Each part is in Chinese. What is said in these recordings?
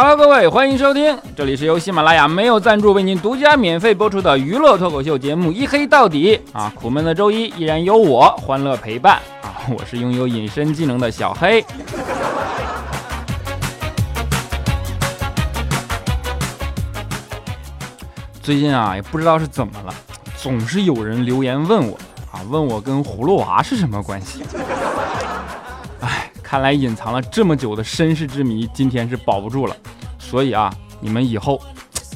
Hello，各位，欢迎收听，这里是由喜马拉雅没有赞助为您独家免费播出的娱乐脱口秀节目《一黑到底》啊，苦闷的周一依然有我欢乐陪伴啊，我是拥有隐身技能的小黑。最近啊，也不知道是怎么了，总是有人留言问我啊，问我跟葫芦娃是什么关系。看来隐藏了这么久的身世之谜，今天是保不住了。所以啊，你们以后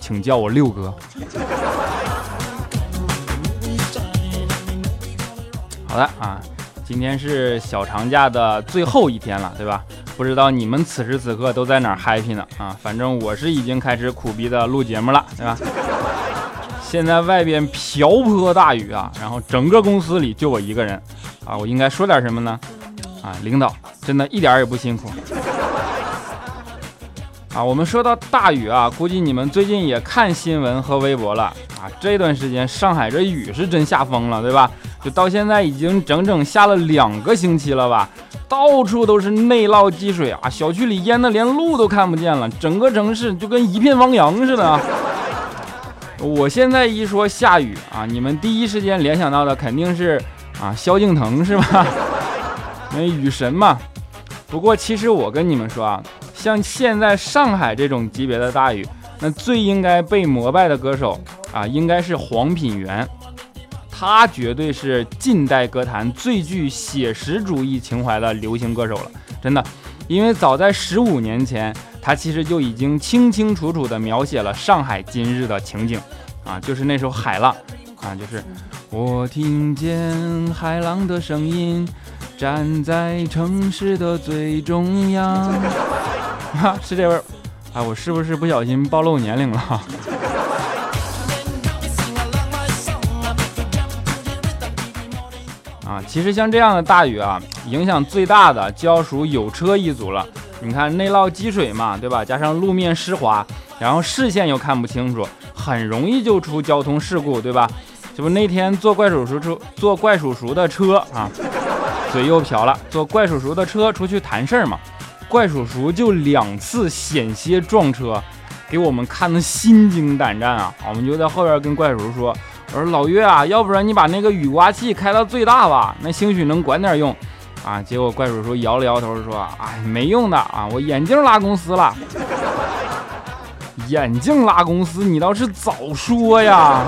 请叫我六哥。好的啊，今天是小长假的最后一天了，对吧？不知道你们此时此刻都在哪儿 happy 呢？啊，反正我是已经开始苦逼的录节目了，对吧？现在外边瓢泼大雨啊，然后整个公司里就我一个人啊，我应该说点什么呢？啊，领导。真的一点也不辛苦啊！我们说到大雨啊，估计你们最近也看新闻和微博了啊。这段时间上海这雨是真下疯了，对吧？就到现在已经整整下了两个星期了吧，到处都是内涝积水啊，小区里淹的连路都看不见了，整个城市就跟一片汪洋似的。我现在一说下雨啊，你们第一时间联想到的肯定是啊萧敬腾是吧？那雨神嘛。不过，其实我跟你们说啊，像现在上海这种级别的大雨，那最应该被膜拜的歌手啊，应该是黄品源，他绝对是近代歌坛最具写实主义情怀的流行歌手了，真的。因为早在十五年前，他其实就已经清清楚楚地描写了上海今日的情景，啊，就是那首《海浪》，啊，就是我听见海浪的声音。站在城市的最中央，哈，是这味儿。哎，我是不是不小心暴露年龄了？啊，其实像这样的大雨啊，影响最大的就要数有车一族了。你看内涝积水嘛，对吧？加上路面湿滑，然后视线又看不清楚，很容易就出交通事故，对吧？这不那天坐怪叔叔车，坐怪叔叔的车啊。嘴又瓢了，坐怪叔叔的车出去谈事儿嘛，怪叔叔就两次险些撞车，给我们看的心惊胆战啊！我们就在后边跟怪叔叔说：“我说老岳啊，要不然你把那个雨刮器开到最大吧，那兴许能管点用啊。”结果怪叔叔摇了摇头说：“哎，没用的啊，我眼镜拉公司了。眼镜拉公司，你倒是早说呀！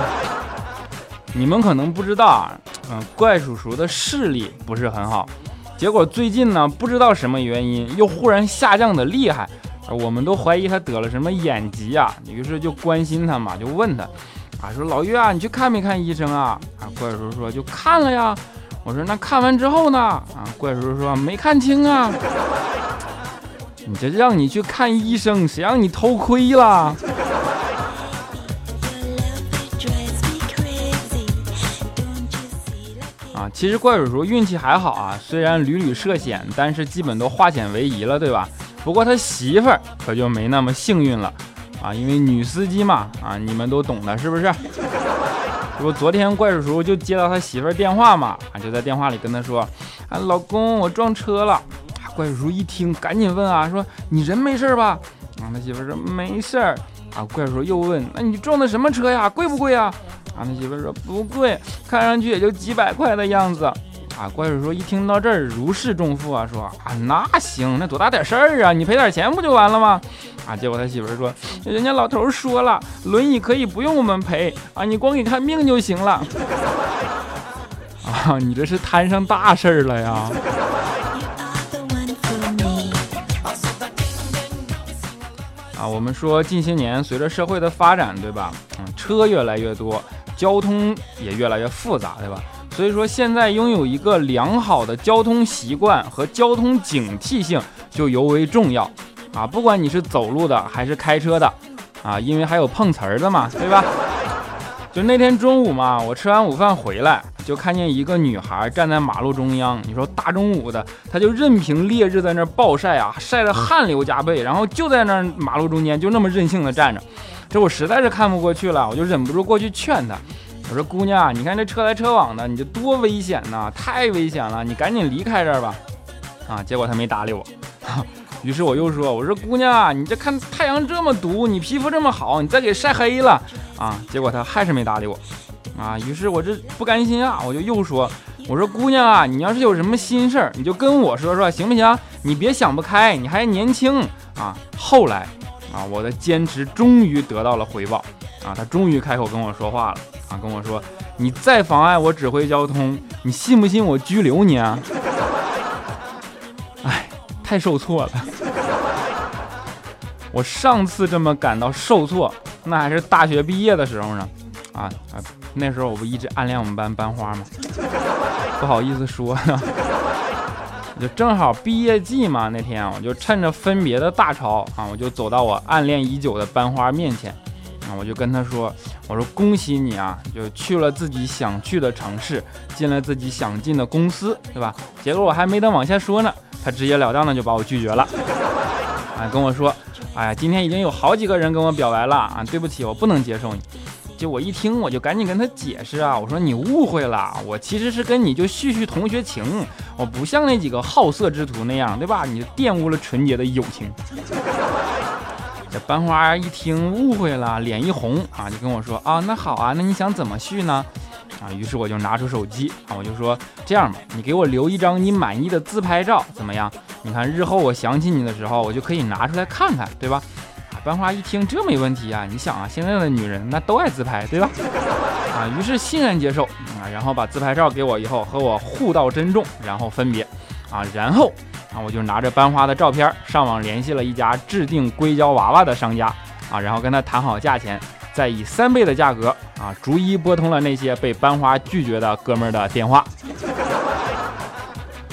你们可能不知道啊。”嗯，怪叔叔的视力不是很好，结果最近呢，不知道什么原因又忽然下降的厉害，我们都怀疑他得了什么眼疾啊。于是就关心他嘛，就问他，啊，说老岳啊，你去看没看医生啊？啊，怪叔叔说就看了呀。我说那看完之后呢？啊，怪叔叔说没看清啊。你这让你去看医生，谁让你偷窥了？其实怪叔叔运气还好啊，虽然屡屡涉险，但是基本都化险为夷了，对吧？不过他媳妇儿可就没那么幸运了啊，因为女司机嘛，啊，你们都懂的，是不是？这不昨天怪叔叔就接到他媳妇儿电话嘛，啊，就在电话里跟他说，啊，老公，我撞车了。怪叔叔一听，赶紧问啊，说你人没事吧？啊，他媳妇儿说没事儿。啊，怪叔又问，那你撞的什么车呀？贵不贵呀？啊，他媳妇说不贵，看上去也就几百块的样子。啊，怪叔叔一听到这儿如释重负啊，说啊，那行，那多大点事儿啊，你赔点钱不就完了吗？啊，结果他媳妇说，人家老头说了，轮椅可以不用我们赔啊，你光给看病就行了。啊，你这是摊上大事儿了呀。啊，我们说近些年随着社会的发展，对吧？嗯，车越来越多。交通也越来越复杂，对吧？所以说现在拥有一个良好的交通习惯和交通警惕性就尤为重要啊！不管你是走路的还是开车的啊，因为还有碰瓷儿的嘛，对吧？就那天中午嘛，我吃完午饭回来，就看见一个女孩站在马路中央。你说大中午的，她就任凭烈日在那暴晒啊，晒得汗流浃背，然后就在那马路中间就那么任性的站着。这我实在是看不过去了，我就忍不住过去劝她。我说：“姑娘，你看这车来车往的，你这多危险呐！太危险了，你赶紧离开这儿吧。”啊，结果她没搭理我。于是我又说：“我说姑娘啊，你这看太阳这么毒，你皮肤这么好，你再给晒黑了啊！”结果她还是没搭理我啊。于是我这不甘心啊，我就又说：“我说姑娘啊，你要是有什么心事儿，你就跟我说说，行不行？你别想不开，你还年轻啊。”后来啊，我的坚持终于得到了回报啊，他终于开口跟我说话了啊，跟我说：“你再妨碍我指挥交通，你信不信我拘留你啊？” 哎，太受挫了。我上次这么感到受挫，那还是大学毕业的时候呢。啊啊，那时候我不一直暗恋我们班班花吗？不好意思说，就正好毕业季嘛。那天我就趁着分别的大潮啊，我就走到我暗恋已久的班花面前啊，我就跟她说：“我说恭喜你啊，就去了自己想去的城市，进了自己想进的公司，对吧？”结果我还没等往下说呢，她直截了当的就把我拒绝了，啊，跟我说。哎呀，今天已经有好几个人跟我表白了啊！对不起，我不能接受你。就我一听，我就赶紧跟他解释啊，我说你误会了，我其实是跟你就叙叙同学情，我不像那几个好色之徒那样，对吧？你就玷污了纯洁的友情。这班花一听误会了，脸一红啊，就跟我说啊，那好啊，那你想怎么续呢？啊，于是我就拿出手机啊，我就说这样吧，你给我留一张你满意的自拍照，怎么样？你看日后我想起你的时候，我就可以拿出来看看，对吧？班花一听这没问题啊，你想啊，现在的女人那都爱自拍，对吧？啊，于是欣然接受啊，然后把自拍照给我以后，和我互道珍重，然后分别啊，然后。啊，我就拿着班花的照片上网联系了一家制定硅胶娃娃的商家啊，然后跟他谈好价钱，再以三倍的价格啊，逐一拨通了那些被班花拒绝的哥们儿的电话。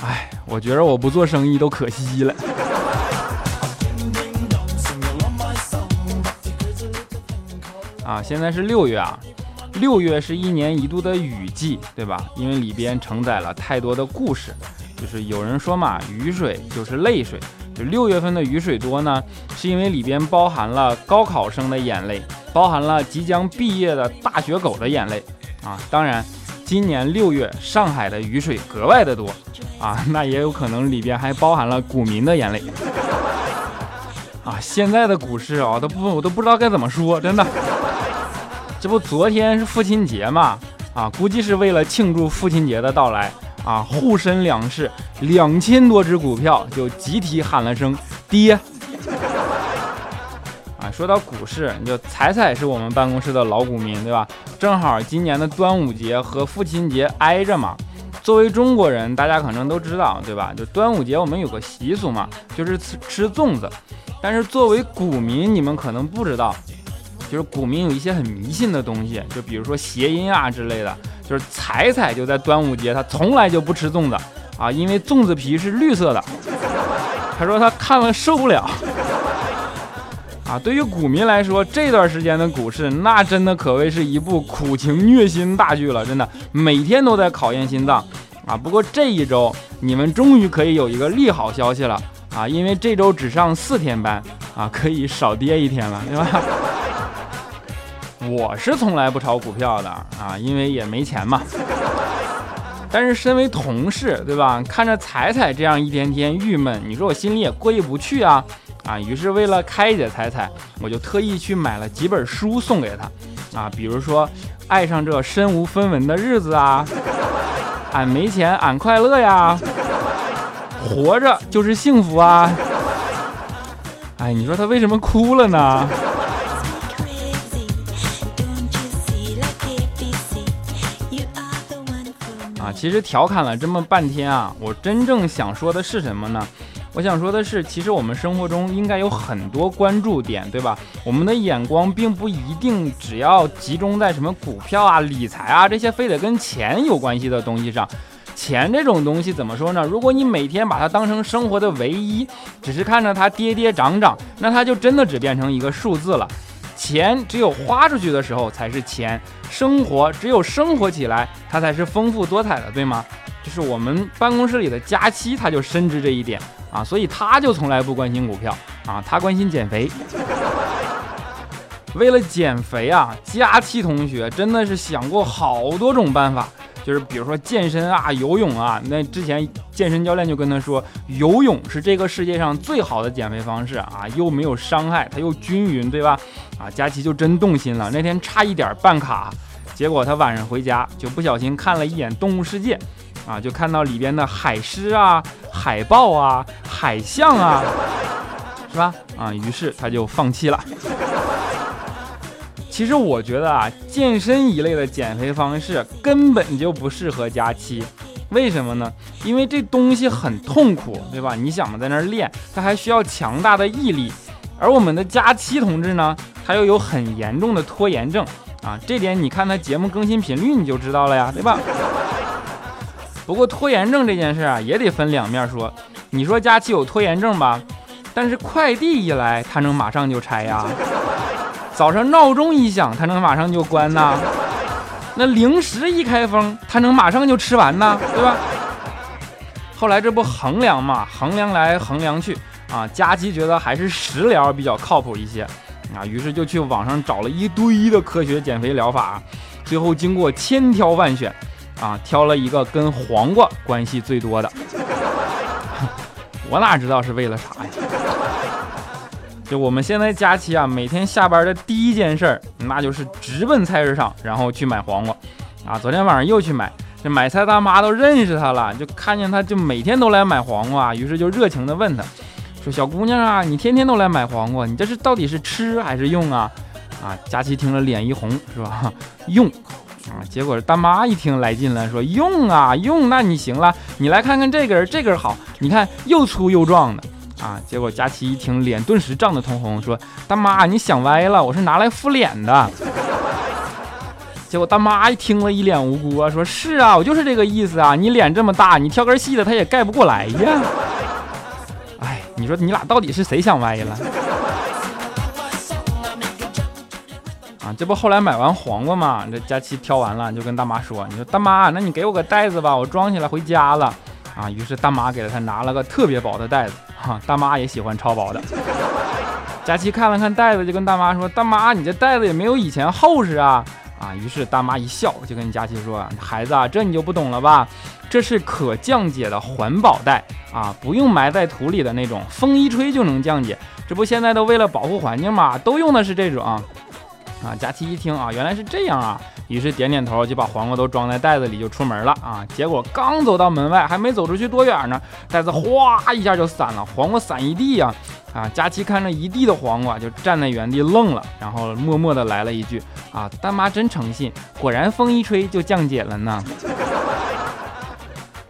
哎，我觉得我不做生意都可惜了。啊，现在是六月啊，六月是一年一度的雨季，对吧？因为里边承载了太多的故事。就是有人说嘛，雨水就是泪水。就六月份的雨水多呢，是因为里边包含了高考生的眼泪，包含了即将毕业的大学狗的眼泪啊。当然，今年六月上海的雨水格外的多啊，那也有可能里边还包含了股民的眼泪 啊。现在的股市啊，都不我都不知道该怎么说，真的。这不昨天是父亲节嘛啊，估计是为了庆祝父亲节的到来。啊！沪深两市两千多只股票就集体喊了声“跌”。啊，说到股市，你就彩彩是我们办公室的老股民，对吧？正好今年的端午节和父亲节挨着嘛。作为中国人，大家可能都知道，对吧？就端午节我们有个习俗嘛，就是吃吃粽子。但是作为股民，你们可能不知道，就是股民有一些很迷信的东西，就比如说谐音啊之类的。就是彩彩就在端午节，他从来就不吃粽子啊，因为粽子皮是绿色的。他说他看了受不了啊。对于股民来说，这段时间的股市那真的可谓是一部苦情虐心大剧了，真的每天都在考验心脏啊。不过这一周你们终于可以有一个利好消息了啊，因为这周只上四天班啊，可以少跌一天了，对吧？我是从来不炒股票的啊，因为也没钱嘛。但是身为同事，对吧？看着彩彩这样一天天郁闷，你说我心里也过意不去啊啊！于是为了开解彩彩，我就特意去买了几本书送给她啊，比如说《爱上这身无分文的日子》啊，《俺没钱俺快乐》呀，《活着就是幸福》啊。哎，你说她为什么哭了呢？其实调侃了这么半天啊，我真正想说的是什么呢？我想说的是，其实我们生活中应该有很多关注点，对吧？我们的眼光并不一定只要集中在什么股票啊、理财啊这些非得跟钱有关系的东西上。钱这种东西怎么说呢？如果你每天把它当成生活的唯一，只是看着它跌跌涨涨，那它就真的只变成一个数字了。钱只有花出去的时候才是钱，生活只有生活起来，它才是丰富多彩的，对吗？就是我们办公室里的佳期，他就深知这一点啊，所以他就从来不关心股票啊，他关心减肥。为了减肥啊，佳期同学真的是想过好多种办法，就是比如说健身啊、游泳啊，那之前健身教练就跟他说，游泳是这个世界上最好的减肥方式啊，又没有伤害，它又均匀，对吧？啊，佳琪就真动心了，那天差一点办卡，结果他晚上回家就不小心看了一眼《动物世界》，啊，就看到里边的海狮啊、海豹啊、海象啊，是吧？啊，于是他就放弃了。其实我觉得啊，健身一类的减肥方式根本就不适合佳期，为什么呢？因为这东西很痛苦，对吧？你想嘛，在那儿练，它还需要强大的毅力，而我们的佳期同志呢，他又有很严重的拖延症啊，这点你看他节目更新频率你就知道了呀，对吧？不过拖延症这件事啊，也得分两面说。你说佳期有拖延症吧，但是快递一来，他能马上就拆呀。早上闹钟一响，他能马上就关呐？那零食一开封，他能马上就吃完呐？对吧？后来这不衡量嘛，衡量来衡量去啊，佳琪觉得还是食疗比较靠谱一些啊，于是就去网上找了一堆的科学减肥疗法，最后经过千挑万选啊，挑了一个跟黄瓜关系最多的。我哪知道是为了啥呀？就我们现在佳期啊，每天下班的第一件事儿，那就是直奔菜市场，然后去买黄瓜。啊，昨天晚上又去买，这买菜大妈都认识他了，就看见他就每天都来买黄瓜，于是就热情的问他，说：“小姑娘啊，你天天都来买黄瓜，你这是到底是吃还是用啊？”啊，佳琪听了脸一红，是吧？用啊，结果大妈一听来劲了，说：“用啊，用，那你行了，你来看看这根，这根好，你看又粗又壮的。”啊！结果佳琪一听，脸顿时涨得通红，说：“大妈，你想歪了，我是拿来敷脸的。”结果大妈一听了一脸无辜啊，说：“是啊，我就是这个意思啊！你脸这么大，你挑根细的，它也盖不过来呀。”哎，你说你俩到底是谁想歪了？啊，这不后来买完黄瓜嘛，这佳琪挑完了就跟大妈说：“你说大妈，那你给我个袋子吧，我装起来回家了。”啊，于是大妈给了他拿了个特别薄的袋子。哈，大妈也喜欢超薄的。佳琪看了看袋子，就跟大妈说：“大妈，你这袋子也没有以前厚实啊！”啊，于是大妈一笑，就跟佳琪说：“孩子啊，这你就不懂了吧？这是可降解的环保袋啊，不用埋在土里的那种，风一吹就能降解。这不现在都为了保护环境嘛，都用的是这种。”，啊佳琪一听啊，原来是这样啊，于是点点头，就把黄瓜都装在袋子里，就出门了啊。结果刚走到门外，还没走出去多远呢，袋子哗一下就散了，黄瓜散一地呀！啊，佳琪看着一地的黄瓜，就站在原地愣了，然后默默的来了一句：“啊，大妈真诚信，果然风一吹就降解了呢。”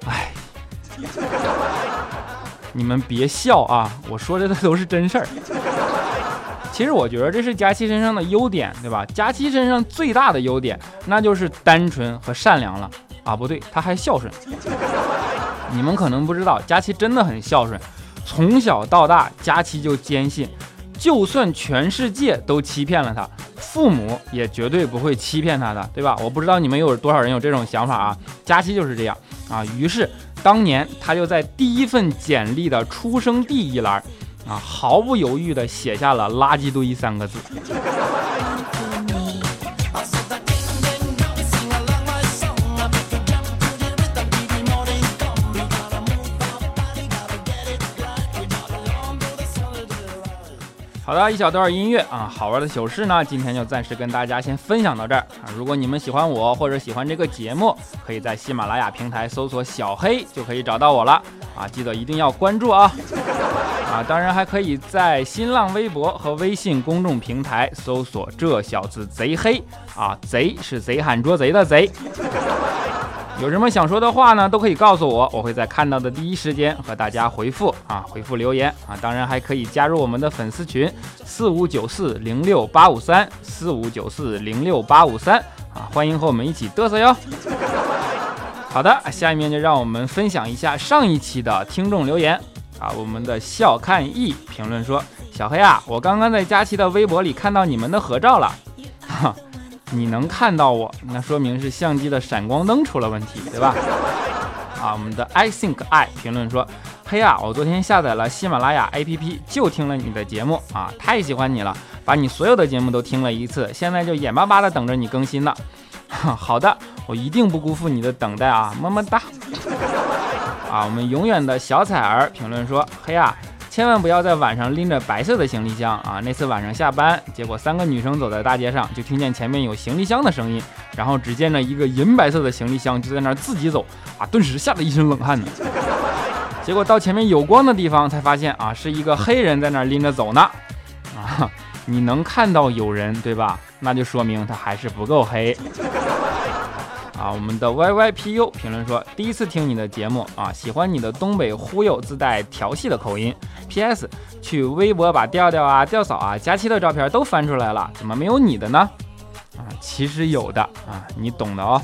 哎，你们别笑啊，我说的都是真事儿。其实我觉得这是佳期身上的优点，对吧？佳期身上最大的优点，那就是单纯和善良了啊！不对，他还孝顺。你们可能不知道，佳期真的很孝顺。从小到大，佳期就坚信，就算全世界都欺骗了他，父母也绝对不会欺骗他的，对吧？我不知道你们有多少人有这种想法啊？佳期就是这样啊。于是当年他就在第一份简历的出生地一栏。啊，毫不犹豫地写下了“垃圾堆”三个字。好的，一小段音乐啊，好玩的糗事呢，今天就暂时跟大家先分享到这儿啊。如果你们喜欢我或者喜欢这个节目，可以在喜马拉雅平台搜索“小黑”就可以找到我了啊，记得一定要关注啊。啊，当然还可以在新浪微博和微信公众平台搜索“这小子贼黑”啊，贼是贼喊捉贼的贼。有什么想说的话呢，都可以告诉我，我会在看到的第一时间和大家回复啊，回复留言啊。当然还可以加入我们的粉丝群四五九四零六八五三四五九四零六八五三啊，欢迎和我们一起嘚瑟哟。好的，下面就让我们分享一下上一期的听众留言。啊，我们的笑看 E 评论说：“小黑啊，我刚刚在佳期的微博里看到你们的合照了。哈，你能看到我，那说明是相机的闪光灯出了问题，对吧？”啊，我们的 I think I 评论说：“嘿啊，我昨天下载了喜马拉雅 APP，就听了你的节目啊，太喜欢你了，把你所有的节目都听了一次，现在就眼巴巴的等着你更新呢。好的，我一定不辜负你的等待啊，么么哒。啊，我们永远的小彩儿评论说：嘿呀，千万不要在晚上拎着白色的行李箱啊！那次晚上下班，结果三个女生走在大街上，就听见前面有行李箱的声音，然后只见了一个银白色的行李箱就在那儿自己走啊，顿时吓得一身冷汗呢。结果到前面有光的地方，才发现啊，是一个黑人在那儿拎着走呢。啊，你能看到有人对吧？那就说明他还是不够黑。啊，我们的 YYPU 评论说，第一次听你的节目啊，喜欢你的东北忽悠自带调戏的口音。PS，去微博把调调啊、调嫂啊、佳期的照片都翻出来了，怎么没有你的呢？啊，其实有的啊，你懂的哦。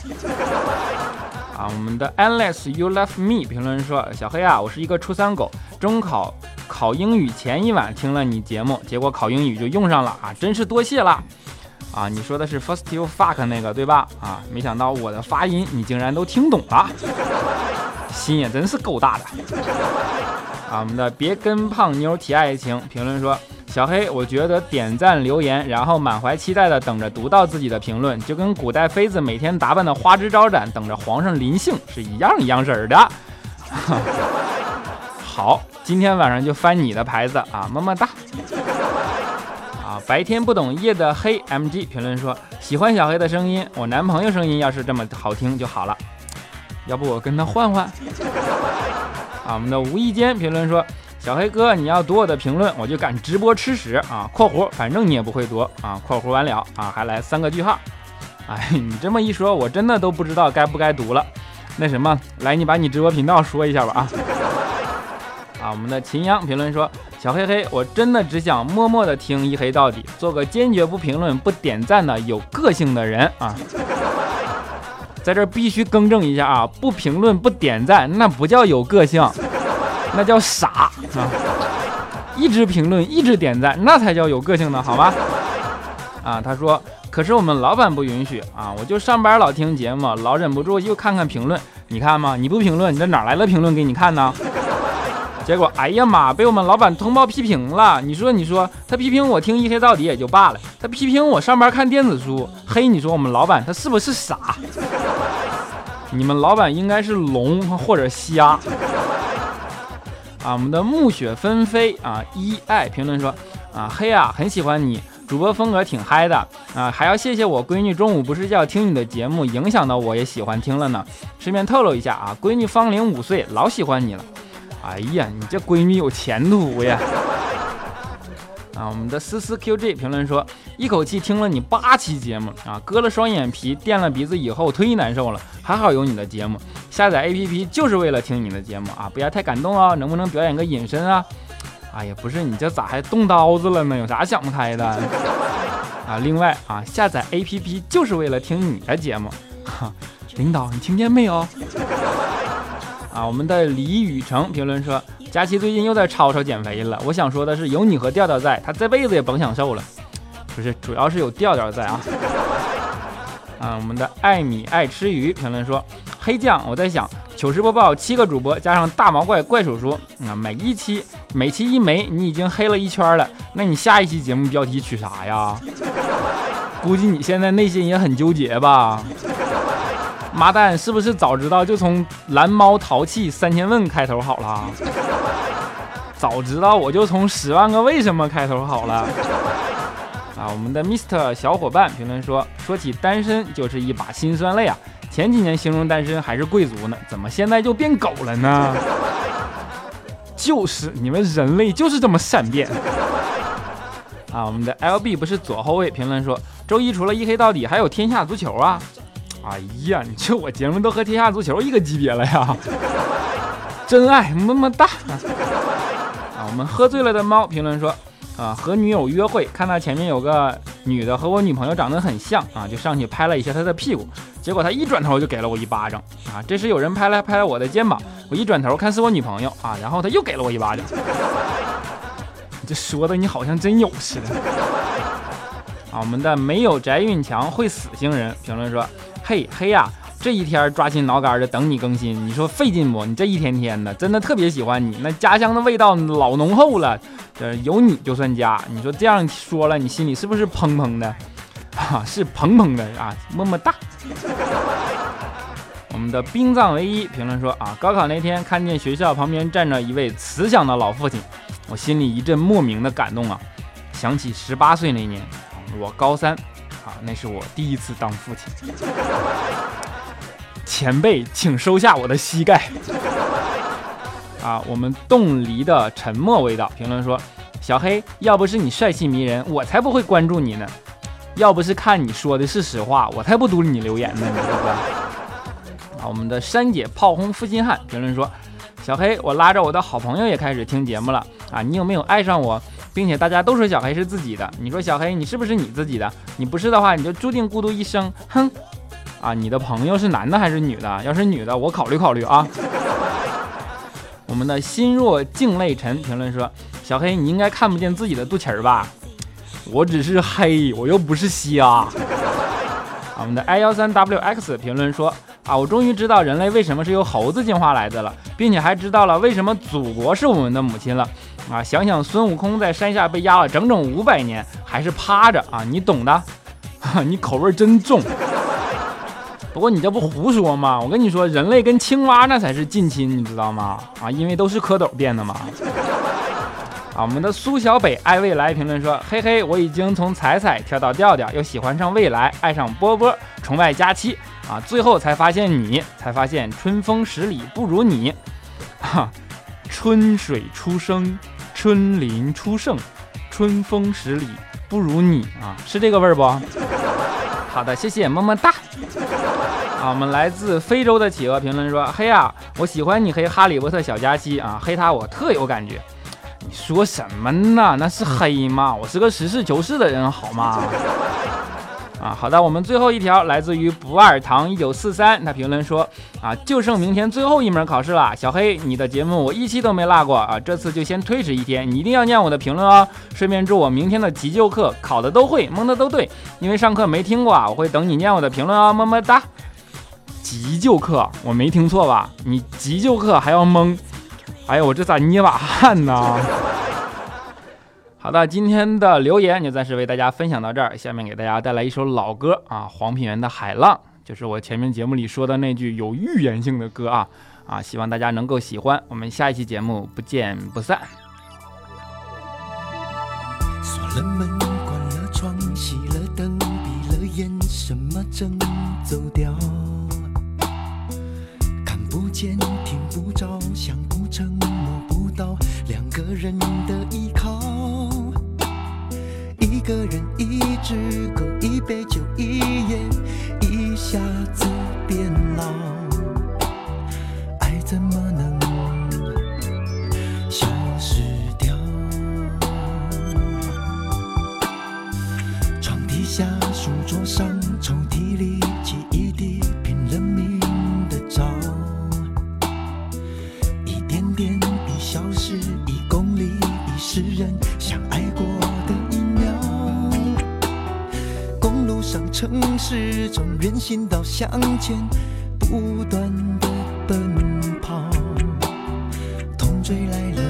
啊，我们的 Unless You Love Me 评论说，小黑啊，我是一个初三狗，中考考英语前一晚听了你节目，结果考英语就用上了啊，真是多谢了。啊，你说的是 First You Fuck 那个对吧？啊，没想到我的发音你竟然都听懂了，心也真是够大的。啊，我们的别跟胖妞提爱情评论说。小黑，我觉得点赞留言，然后满怀期待的等着读到自己的评论，就跟古代妃子每天打扮的花枝招展，等着皇上临幸是一样一样式儿的。好，今天晚上就翻你的牌子啊，么么哒。白天不懂夜的黑 MG 评论说喜欢小黑的声音，我男朋友声音要是这么好听就好了，要不我跟他换换。啊，我们的无意间评论说。小黑哥，你要读我的评论，我就敢直播吃屎啊！（括弧反正你也不会读啊！）（括弧完了啊，还来三个句号。）哎，你这么一说，我真的都不知道该不该读了。那什么，来，你把你直播频道说一下吧啊！啊，我们的秦阳评论说：小黑黑，我真的只想默默的听一黑到底，做个坚决不评论不点赞的有个性的人啊！在这必须更正一下啊，不评论不点赞，那不叫有个性。那叫傻啊！一直评论，一直点赞，那才叫有个性呢，好吗？啊，他说，可是我们老板不允许啊！我就上班老听节目，老忍不住又看看评论。你看嘛，你不评论，你这哪来的评论给你看呢？结果，哎呀妈，被我们老板通报批评了。你说，你说，他批评我听一黑到底也就罢了，他批评我上班看电子书，嘿，你说我们老板他是不是傻？你们老板应该是聋或者瞎。啊，我们的暮雪纷飞啊，一爱评论说啊，黑啊，很喜欢你，主播风格挺嗨的啊，还要谢谢我闺女中午不睡觉听你的节目，影响到我也喜欢听了呢。顺便透露一下啊，闺女芳龄五岁，老喜欢你了。哎呀，你这闺女有前途呀！啊，我们的思思 QG 评论说，一口气听了你八期节目啊，割了双眼皮，垫了鼻子以后忒难受了，还好有你的节目。下载 APP 就是为了听你的节目啊！不要太感动哦，能不能表演个隐身啊？哎呀，不是你这咋还动刀子了呢？有啥想不开的啊？另外啊，下载 APP 就是为了听你的节目。哈，领导你听见没有？啊，我们的李雨成评论说，佳琪最近又在吵吵减肥了。我想说的是，有你和调调在，他这辈子也甭想瘦了。不是，主要是有调调在啊。啊，我们的爱米爱吃鱼评论说。黑酱，我在想糗事播报七个主播加上大毛怪怪叔叔啊，每一期每期一枚，你已经黑了一圈了。那你下一期节目标题取啥呀？估计你现在内心也很纠结吧？妈蛋，是不是早知道就从蓝猫淘气三千问开头好了？早知道我就从十万个为什么开头好了。啊，我们的 Mr 小伙伴评论说，说起单身就是一把辛酸泪啊。前几年形容单身还是贵族呢，怎么现在就变狗了呢？就是你们人类就是这么善变啊！我们的 LB 不是左后卫评论说，周一除了一黑到底，还有天下足球啊！哎呀，你这我节目都和天下足球一个级别了呀！真爱么么哒啊！我们喝醉了的猫评论说。啊，和女友约会，看到前面有个女的和我女朋友长得很像啊，就上去拍了一下她的屁股，结果她一转头就给了我一巴掌啊。这时有人拍了拍我的肩膀，我一转头看是我女朋友啊，然后她又给了我一巴掌。这说的你好像真有似的。啊，我们的没有宅运强会死星人评论说：嘿嘿呀。这一天抓心挠肝的等你更新，你说费劲不？你这一天天的，真的特别喜欢你，那家乡的味道老浓厚了。这有你就算家，你说这样说了，你心里是不是砰砰的？啊，是砰砰的啊，么么哒。我们的殡葬唯一评论说啊，高考那天看见学校旁边站着一位慈祥的老父亲，我心里一阵莫名的感动啊，想起十八岁那年，我高三啊，那是我第一次当父亲。前辈，请收下我的膝盖。啊，我们冻梨的沉默味道评论说，小黑，要不是你帅气迷人，我才不会关注你呢。要不是看你说的是实话，我才不读你留言呢，你说吧？我们的珊姐炮轰负心汉评论说：“小黑，我拉着我的好朋友也开始听节目了啊！你有没有爱上我？并且大家都说小黑是自己的，你说小黑你是不是你自己的？你不是的话，你就注定孤独一生。哼！啊，你的朋友是男的还是女的？要是女的，我考虑考虑啊。”我们的心若静泪沉评论说：“小黑，你应该看不见自己的肚脐儿吧？我只是黑，我又不是瞎。”我们的 i 幺三 wx 评论说。啊，我终于知道人类为什么是由猴子进化来的了，并且还知道了为什么祖国是我们的母亲了。啊，想想孙悟空在山下被压了整整五百年，还是趴着啊，你懂的。你口味真重。不过你这不胡说吗？我跟你说，人类跟青蛙那才是近亲，你知道吗？啊，因为都是蝌蚪变的嘛。啊，我们的苏小北爱未来评论说：嘿嘿，我已经从彩彩跳到调调，又喜欢上未来，爱上波波，崇拜佳期。啊，最后才发现你，才发现春风十里不如你，哈，春水初生，春林初盛，春风十里不如你啊，是这个味儿不？好的，谢谢，么么哒。啊，我们来自非洲的企鹅评论说：黑啊，我喜欢你黑哈利波特小加西啊，黑他我特有感觉。你说什么呢？那是黑吗？我是个实事求是的人，好吗？啊，好的，我们最后一条来自于不二堂一九四三，他评论说啊，就剩明天最后一门考试了，小黑，你的节目我一期都没落过啊，这次就先推迟一天，你一定要念我的评论哦，顺便祝我明天的急救课考的都会，蒙的都对，因为上课没听过啊，我会等你念我的评论哦，么么哒。急救课我没听错吧？你急救课还要蒙？哎呀，我这咋捏把汗呢？好的，今天的留言就暂时为大家分享到这儿。下面给大家带来一首老歌啊，黄品源的《海浪》，就是我前面节目里说的那句有预言性的歌啊啊，希望大家能够喜欢。我们下一期节目不见不散。锁了门，关了窗，熄了灯，闭了眼，什么正走掉？看不见，听不着，想不成，摸不到，两个人的。个人，一只狗，一杯酒，一夜，一下子变老。爱怎么能消失掉？床底下，书桌上，抽屉里，心到向前不断的奔跑，痛追来了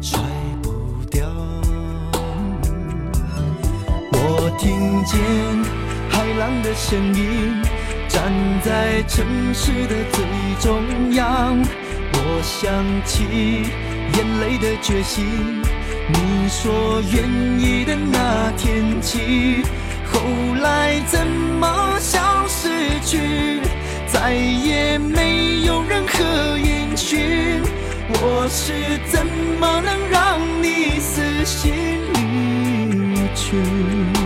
甩不掉。我听见海浪的声音，站在城市的最中央。我想起眼泪的决心，你说愿意的那天起。后来怎么消失去，再也没有任何音讯。我是怎么能让你死心离去？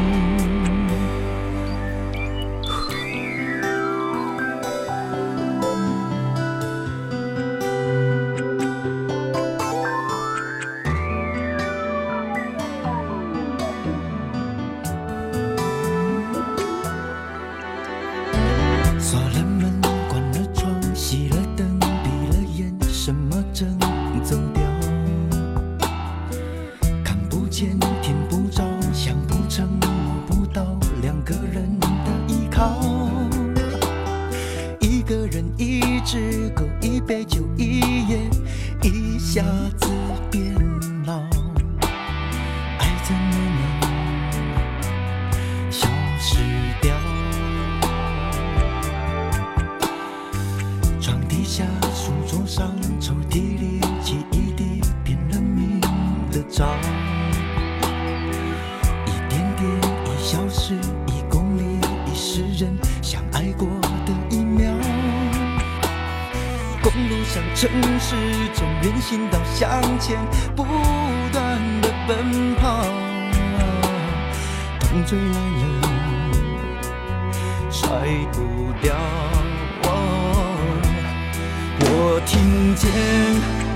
imagine. 不掉。我听见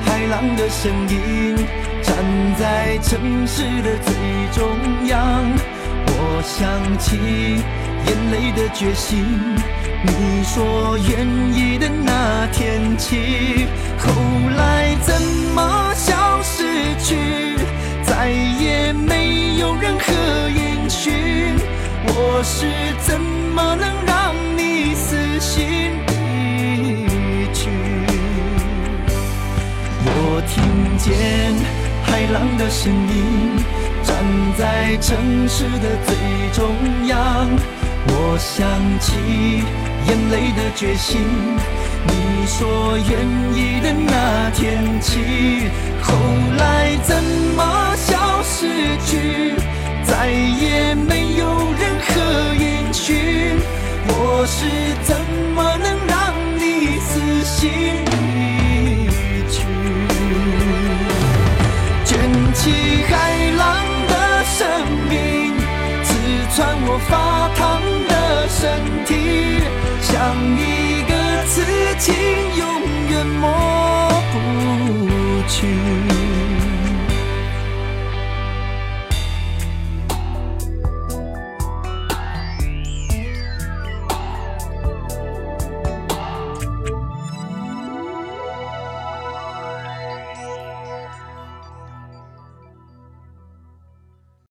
海浪的声音，站在城市的最中央。我想起眼泪的决心，你说愿意的那天起，后来怎么消失去，再也没有任何音讯。我是怎么能让你死心离去？我听见海浪的声音，站在城市的最中央。我想起眼泪的决心，你说愿意的那天起，后是怎么能让你死心离去？卷起海浪的生命，刺穿我发烫的身体，像一个刺青，永远抹不去。